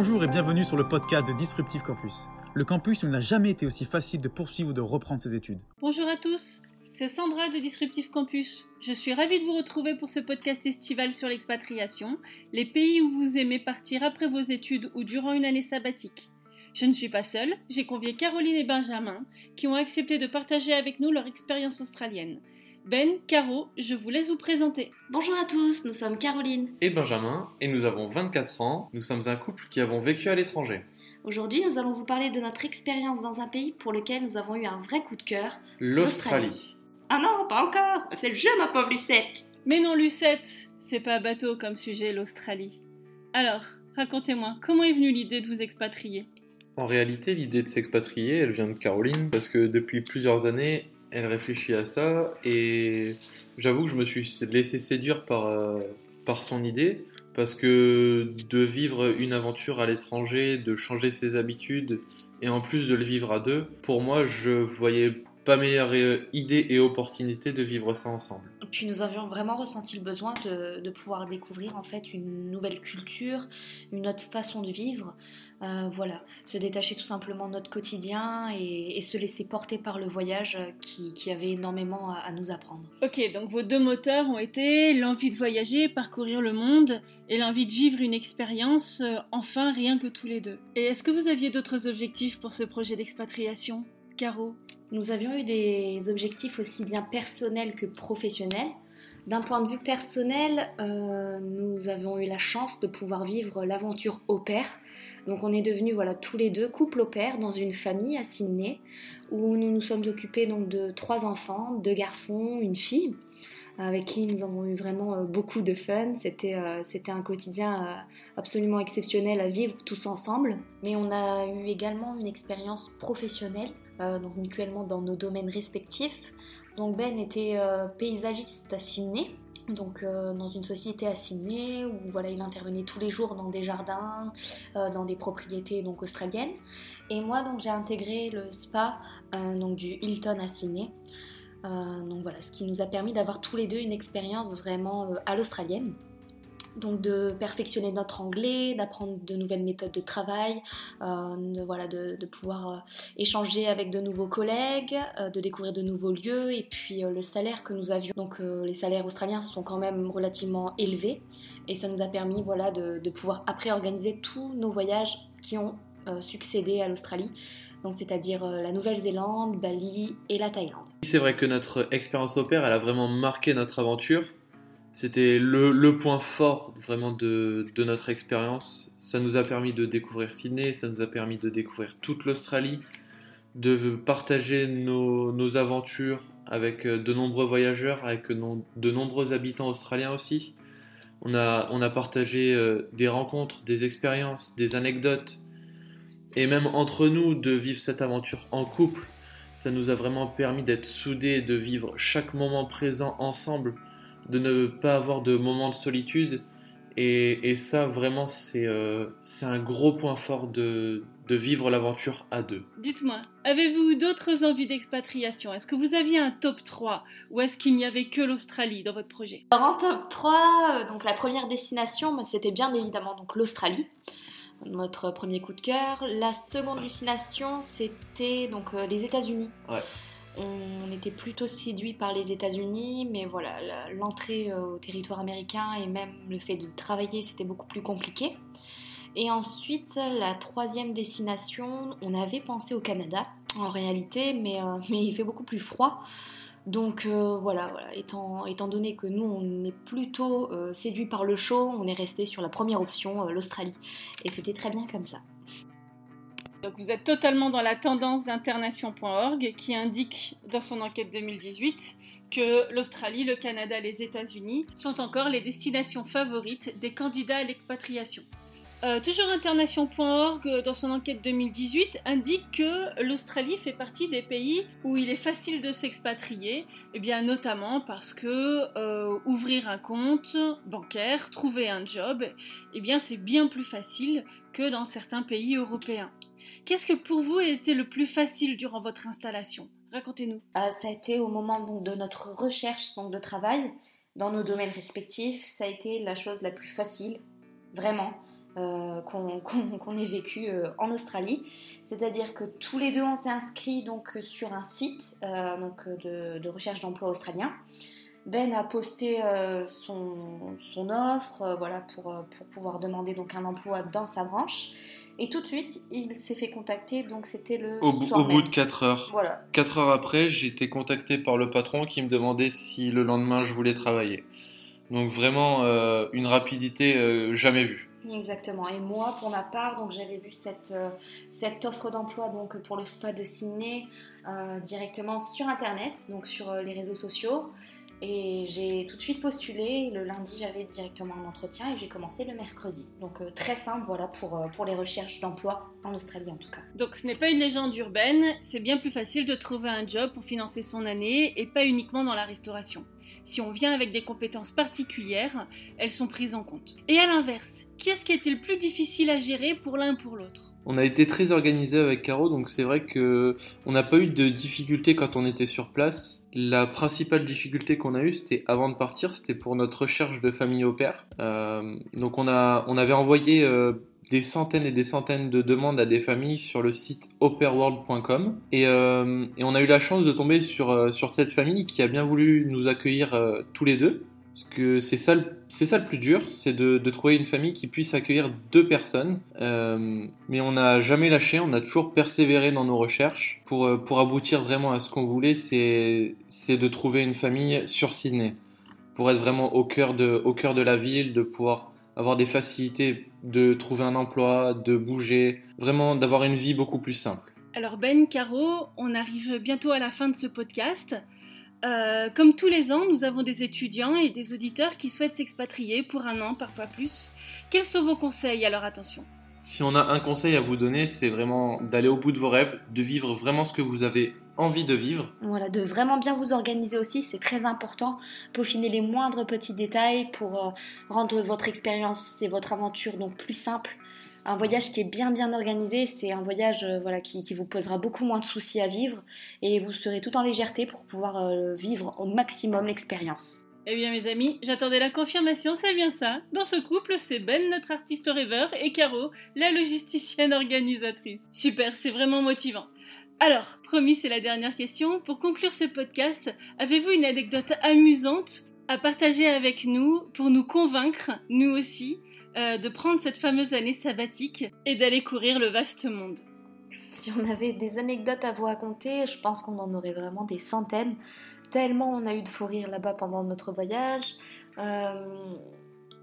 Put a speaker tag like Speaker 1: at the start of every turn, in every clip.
Speaker 1: Bonjour et bienvenue sur le podcast de Disruptive Campus. Le campus n'a jamais été aussi facile de poursuivre ou de reprendre ses études.
Speaker 2: Bonjour à tous, c'est Sandra de Disruptive Campus. Je suis ravie de vous retrouver pour ce podcast estival sur l'expatriation, les pays où vous aimez partir après vos études ou durant une année sabbatique. Je ne suis pas seule, j'ai convié Caroline et Benjamin qui ont accepté de partager avec nous leur expérience australienne. Ben, Caro, je vous laisse vous présenter.
Speaker 3: Bonjour à tous, nous sommes Caroline.
Speaker 4: Et Benjamin, et nous avons 24 ans, nous sommes un couple qui avons vécu à l'étranger.
Speaker 3: Aujourd'hui, nous allons vous parler de notre expérience dans un pays pour lequel nous avons eu un vrai coup de cœur.
Speaker 4: L'Australie.
Speaker 3: Ah non, pas encore C'est le jeu, ma pauvre Lucette
Speaker 2: Mais non, Lucette, c'est pas bateau comme sujet l'Australie. Alors, racontez-moi, comment est venue l'idée de vous expatrier?
Speaker 4: En réalité, l'idée de s'expatrier, elle vient de Caroline, parce que depuis plusieurs années, elle réfléchit à ça et j'avoue que je me suis laissé séduire par, euh, par son idée parce que de vivre une aventure à l'étranger, de changer ses habitudes et en plus de le vivre à deux, pour moi je voyais pas meilleure euh, idée et opportunité de vivre ça ensemble.
Speaker 3: Puis nous avions vraiment ressenti le besoin de, pouvoir découvrir en fait une nouvelle culture, une autre façon de vivre. Euh, voilà, se détacher tout simplement de notre quotidien et, se laisser porter par le voyage qui, qui avait énormément à, à, nous apprendre.
Speaker 2: Ok, donc vos deux moteurs ont été l'envie de voyager, parcourir le monde et l'envie de vivre une expérience, euh, enfin rien que tous les deux. Et est-ce que vous aviez d'autres objectifs pour ce projet d'expatriation? Caro?
Speaker 3: Nous avions eu des objectifs aussi bien personnels que professionnels. D'un point de vue personnel, euh, nous avons eu la chance de pouvoir vivre l'aventure au pair. Donc on est devenus voilà, tous les deux couple au pair dans une famille à Sydney où nous nous sommes occupés donc de trois enfants, deux garçons, une fille avec qui nous avons eu vraiment euh, beaucoup de fun. C'était euh, un quotidien absolument exceptionnel à vivre tous ensemble. Mais on a eu également une expérience professionnelle, donc mutuellement dans nos domaines respectifs. Donc Ben était paysagiste à Sydney, donc dans une société à Sydney où voilà il intervenait tous les jours dans des jardins, dans des propriétés donc australiennes. Et moi donc j'ai intégré le spa donc du Hilton à Sydney. Euh, donc voilà, ce qui nous a permis d'avoir tous les deux une expérience vraiment euh, à l'australienne. Donc de perfectionner notre anglais, d'apprendre de nouvelles méthodes de travail, euh, de, voilà, de, pouvoir échanger avec de nouveaux collègues, de découvrir de nouveaux lieux et puis le salaire que nous avions. Donc les salaires australiens sont quand même relativement élevés et ça nous a permis voilà, de, de pouvoir après organiser tous nos voyages qui ont succédé à l'Australie donc c'est-à-dire euh, la Nouvelle-Zélande, Bali et la Thaïlande.
Speaker 4: C'est vrai que notre expérience au pair, elle a vraiment marqué notre aventure. C'était le, point fort vraiment de, notre expérience. Ça nous a permis de découvrir Sydney, ça nous a permis de découvrir toute l'Australie, de partager nos, aventures avec euh, de nombreux voyageurs, avec de nombreux habitants australiens aussi. On a, on a partagé euh, des rencontres, des expériences, des anecdotes, et même entre nous de vivre cette aventure en couple, ça nous a vraiment permis d'être soudés, de vivre chaque moment présent ensemble, de ne pas avoir de moments de solitude. Et, ça, vraiment, euh, c'est un gros point fort de, de vivre l'aventure à deux.
Speaker 2: Dites-moi, avez-vous d'autres envies d'expatriation? Est-ce que vous aviez un top 3 ou est-ce qu'il n'y avait que l'Australie dans votre projet?
Speaker 3: En top 3, euh, donc la première destination, bah, c'était bien évidemment donc l'Australie notre premier coup de cœur. La seconde destination, c'était donc euh, les États-Unis. On était plutôt séduit par les États-Unis, mais voilà, l'entrée euh, au territoire américain et même le fait de travailler, c'était beaucoup plus compliqué. Et ensuite, la troisième destination, on avait pensé au Canada en réalité, mais, euh, il fait beaucoup plus froid. Donc euh, voilà, Étant, donné que nous on est plutôt séduit par le chaud, on est resté sur la première option, l'Australie. Et c'était très bien comme ça.
Speaker 2: Donc vous êtes totalement dans la tendance d'internation.org qui indique dans son enquête 2018 que l'Australie, le Canada, les États-Unis sont encore les destinations favorites des candidats à l'expatriation. Euh, toujours internation.org, euh, dans son enquête 2018, indique que l'Australie fait partie des pays où il est facile de s'expatrier, eh bien notamment parce que euh, ouvrir un compte bancaire, trouver un job, eh bien c'est bien plus facile que dans certains pays européens. Qu'est-ce que pour vous a été le plus facile durant votre installation? Racontez-nous.
Speaker 3: ça a été au moment de notre recherche donc, de travail dans nos domaines respectifs, ça a été la chose la plus facile, vraiment. euh, qu'on ait vécu euh, en Australie. C'est-à-dire que tous les deux, on s'est inscrits donc, sur un site donc, de, recherche d'emploi australien. Ben a posté son, son, offre voilà, pour, pour, pouvoir demander donc, un emploi dans sa branche. Et tout de suite, il s'est fait contacter, donc c'était le.
Speaker 4: Au,
Speaker 3: soir
Speaker 4: au bout de 4 heures.
Speaker 3: Voilà.
Speaker 4: 4 heures après, j'ai été contacté par le patron qui me demandait si le lendemain je voulais travailler. Donc vraiment euh, une rapidité euh, jamais vue.
Speaker 3: Exactement. Et moi, pour ma part, donc j'avais vu cette, euh, cette offre d'emploi donc pour le spa de Sydney directement sur internet, donc sur les réseaux sociaux. Et j'ai tout de suite postulé. Le lundi, j'avais directement un entretien et j'ai commencé le mercredi. Donc euh, très simple, voilà, pour, euh, pour les recherches d'emploi en Australie en tout cas.
Speaker 2: Donc ce n'est pas une légende urbaine, c'est bien plus facile de trouver un job pour financer son année et pas uniquement dans la restauration. Si on vient avec des compétences particulières, elles sont prises en compte. Et à l'inverse, qu'est-ce qui était le plus difficile à gérer pour l'un pour l'autre?
Speaker 4: On a été très organisé avec Caro, donc c'est vrai que on n'a pas eu de difficultés quand on était sur place. La principale difficulté qu'on a eue, c'était avant de partir, c'était pour notre recherche de famille au père. Euh, donc on a, on avait envoyé euh, des centaines et des centaines de demandes à des familles sur le site operworld.com et, euh, et, on a eu la chance de tomber sur, sur cette famille qui a bien voulu nous accueillir tous les deux. Parce que c'est ça, c'est ça le plus dur, c'est de, trouver une famille qui puisse accueillir deux personnes. Euh, mais on n'a jamais lâché, on a toujours persévéré dans nos recherches pour, euh, pour aboutir vraiment à ce qu'on voulait, c'est, c'est de trouver une famille sur Sydney. Pour être vraiment au cœur, de, au cœur de la ville, de pouvoir avoir des facilités de trouver un emploi, de bouger, vraiment d'avoir une vie beaucoup plus simple.
Speaker 2: Alors Ben, Caro, on arrive bientôt à la fin de ce podcast. Euh, comme tous les ans, nous avons des étudiants et des auditeurs qui souhaitent s'expatrier pour un an, parfois plus. Quels sont vos conseils? À leur attention
Speaker 4: Si on a un conseil à vous donner, c'est vraiment d'aller au bout de vos rêves, de vivre vraiment ce que vous avez envie de vivre.
Speaker 3: Voilà, de vraiment bien vous organiser aussi, c'est très important. Peaufiner les moindres petits détails pour euh, rendre votre expérience et votre aventure donc plus simple un voyage qui est bien bien organisé, c'est un voyage euh, voilà, qui, vous posera beaucoup moins de soucis à vivre et vous serez tout en légèreté pour pouvoir euh, vivre au maximum l'expérience.
Speaker 2: Eh bien mes amis, j'attendais la confirmation, c'est bien ça. Dans ce couple, c'est Ben, notre artiste rêveur, et Caro, la logisticienne organisatrice. Super, c'est vraiment motivant. Alors, promis, c'est la dernière question. Pour conclure ce podcast, avez-vous une anecdote amusante à partager avec nous pour nous convaincre, nous aussi, euh, de prendre cette fameuse année sabbatique et d'aller courir le vaste monde.
Speaker 3: Si on avait des anecdotes à vous raconter, je pense qu'on en aurait vraiment des centaines, tellement on a eu de fou rire là-bas pendant notre voyage. Euh,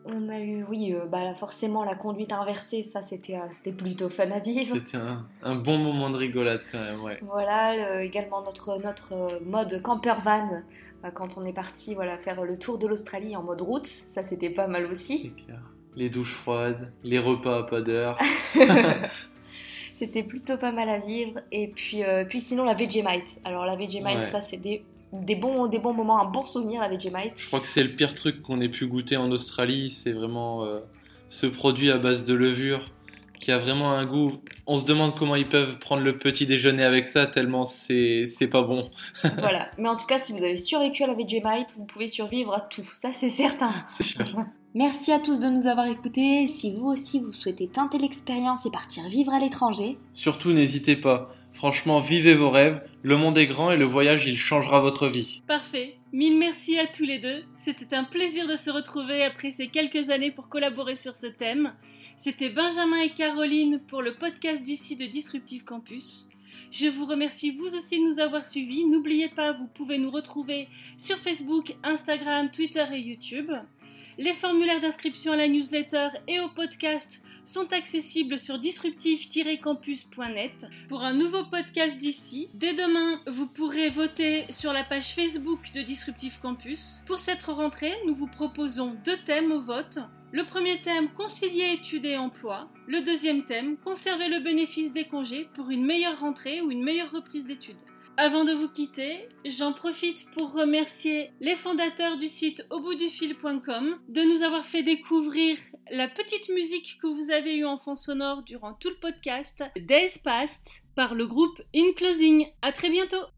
Speaker 3: on a eu, oui, euh, bah, forcément la conduite inversée, ça c'était plutôt fun à vivre.
Speaker 4: C'était un, bon moment de rigolade quand même, ouais.
Speaker 3: Voilà, également notre, notre mode camper van quand on est parti voilà, faire le tour de l'Australie en mode route, ça c'était pas mal aussi.
Speaker 4: C'est clair les douches froides, les repas à pas d'heure.
Speaker 3: C'était plutôt pas mal à vivre. Et puis, euh, puis sinon, la Vegemite. Alors, la Vegemite, ça, c'est des, des, bons, des bons moments, un bon souvenir, la Vegemite.
Speaker 4: Je crois que c'est le pire truc qu'on ait pu goûter en Australie. C'est vraiment euh, ce produit à base de levure qui a vraiment un goût. On se demande comment ils peuvent prendre le petit déjeuner avec ça, tellement c'est pas bon.
Speaker 3: voilà. Mais en tout cas, si vous avez survécu à la Vegemite, vous pouvez survivre à tout. Ça, c'est certain.
Speaker 4: C'est sûr.
Speaker 3: Merci à tous de nous avoir écoutés. Si vous aussi vous souhaitez tenter l'expérience et partir vivre à l'étranger,
Speaker 4: surtout n'hésitez pas. Franchement, vivez vos rêves. Le monde est grand et le voyage, il changera votre vie.
Speaker 2: Parfait. Mille merci à tous les deux. C'était un plaisir de se retrouver après ces quelques années pour collaborer sur ce thème. C'était Benjamin et Caroline pour le podcast d'ici de Disruptive Campus. Je vous remercie vous aussi de nous avoir suivis. N'oubliez pas, vous pouvez nous retrouver sur Facebook, Instagram, Twitter et YouTube. Les formulaires d'inscription à la newsletter et au podcast sont accessibles sur disruptive-campus.net. Pour un nouveau podcast d'ici, dès demain, vous pourrez voter sur la page Facebook de Disruptive Campus. Pour cette rentrée, nous vous proposons deux thèmes au vote. Le premier thème, concilier études et emploi. Le deuxième thème, conserver le bénéfice des congés pour une meilleure rentrée ou une meilleure reprise d'études. Avant de vous quitter, j'en profite pour remercier les fondateurs du site auboutdufil.com de nous avoir fait découvrir la petite musique que vous avez eue en fond sonore durant tout le podcast Days Past par le groupe In Closing. À très bientôt!